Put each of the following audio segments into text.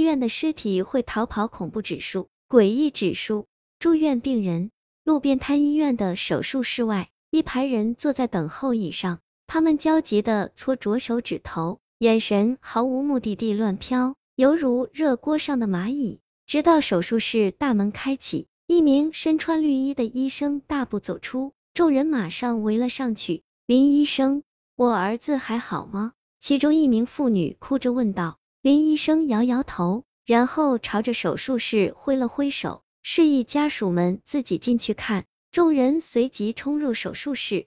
医院的尸体会逃跑恐怖指数，诡异指数。住院病人，路边摊医院的手术室外，一排人坐在等候椅上，他们焦急的搓着手指头，眼神毫无目的地乱飘，犹如热锅上的蚂蚁。直到手术室大门开启，一名身穿绿衣的医生大步走出，众人马上围了上去。林医生，我儿子还好吗？其中一名妇女哭着问道。林医生摇摇头，然后朝着手术室挥了挥手，示意家属们自己进去看。众人随即冲入手术室，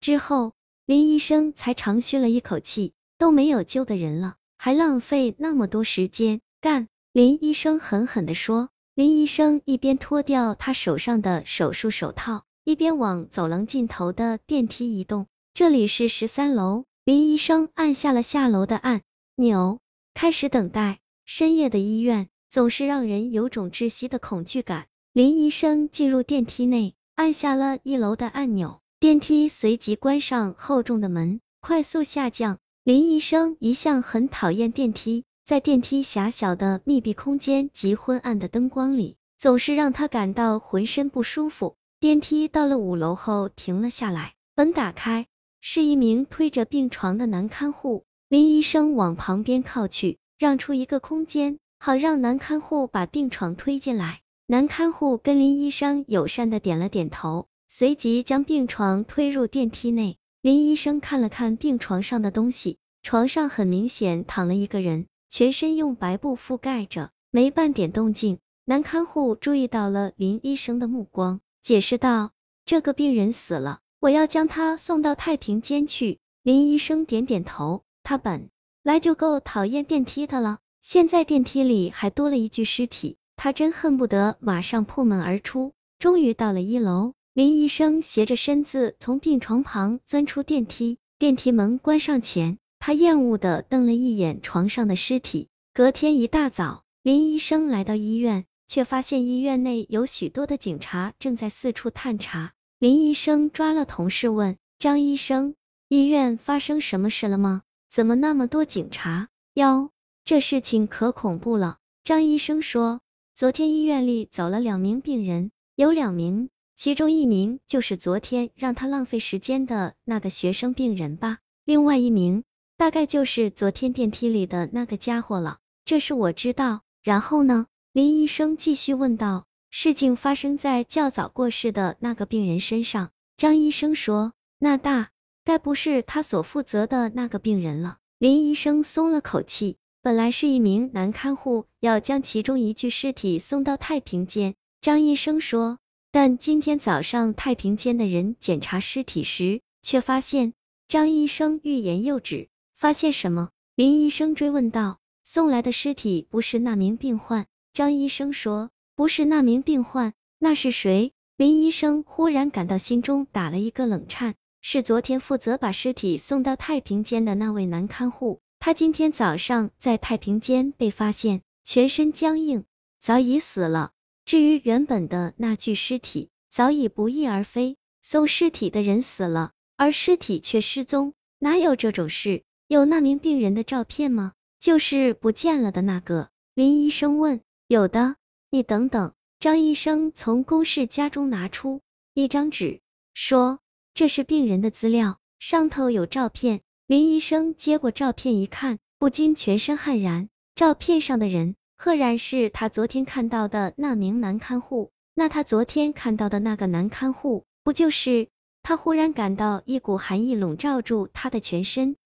之后林医生才长吁了一口气，都没有救的人了，还浪费那么多时间干。林医生狠狠的说。林医生一边脱掉他手上的手术手套，一边往走廊尽头的电梯移动。这里是十三楼。林医生按下了下楼的按钮，开始等待。深夜的医院总是让人有种窒息的恐惧感。林医生进入电梯内，按下了一楼的按钮，电梯随即关上厚重的门，快速下降。林医生一向很讨厌电梯。在电梯狭小的密闭空间及昏暗的灯光里，总是让他感到浑身不舒服。电梯到了五楼后停了下来，门打开，是一名推着病床的男看护。林医生往旁边靠去，让出一个空间，好让男看护把病床推进来。男看护跟林医生友善的点了点头，随即将病床推入电梯内。林医生看了看病床上的东西，床上很明显躺了一个人。全身用白布覆盖着，没半点动静。男看护注意到了林医生的目光，解释道：“这个病人死了，我要将他送到太平间去。”林医生点点头，他本来就够讨厌电梯的了，现在电梯里还多了一具尸体，他真恨不得马上破门而出。终于到了一楼，林医生斜着身子从病床旁钻出电梯，电梯门关上前。他厌恶的瞪了一眼床上的尸体。隔天一大早，林医生来到医院，却发现医院内有许多的警察正在四处探查。林医生抓了同事问：“张医生，医院发生什么事了吗？怎么那么多警察？”哟，这事情可恐怖了。张医生说：“昨天医院里走了两名病人，有两名，其中一名就是昨天让他浪费时间的那个学生病人吧，另外一名。”大概就是昨天电梯里的那个家伙了，这是我知道。然后呢？林医生继续问道。事情发生在较早过世的那个病人身上。张医生说，那大该不是他所负责的那个病人了。林医生松了口气。本来是一名男看护要将其中一具尸体送到太平间。张医生说，但今天早上太平间的人检查尸体时，却发现……张医生欲言又止。发现什么？林医生追问道。送来的尸体不是那名病患。张医生说，不是那名病患，那是谁？林医生忽然感到心中打了一个冷颤。是昨天负责把尸体送到太平间的那位男看护。他今天早上在太平间被发现，全身僵硬，早已死了。至于原本的那具尸体，早已不翼而飞。送尸体的人死了，而尸体却失踪，哪有这种事？有那名病人的照片吗？就是不见了的那个。林医生问。有的。你等等。张医生从公事家中拿出一张纸，说：“这是病人的资料，上头有照片。”林医生接过照片一看，不禁全身汗然。照片上的人，赫然是他昨天看到的那名男看护。那他昨天看到的那个男看护，不就是？他忽然感到一股寒意笼罩住他的全身。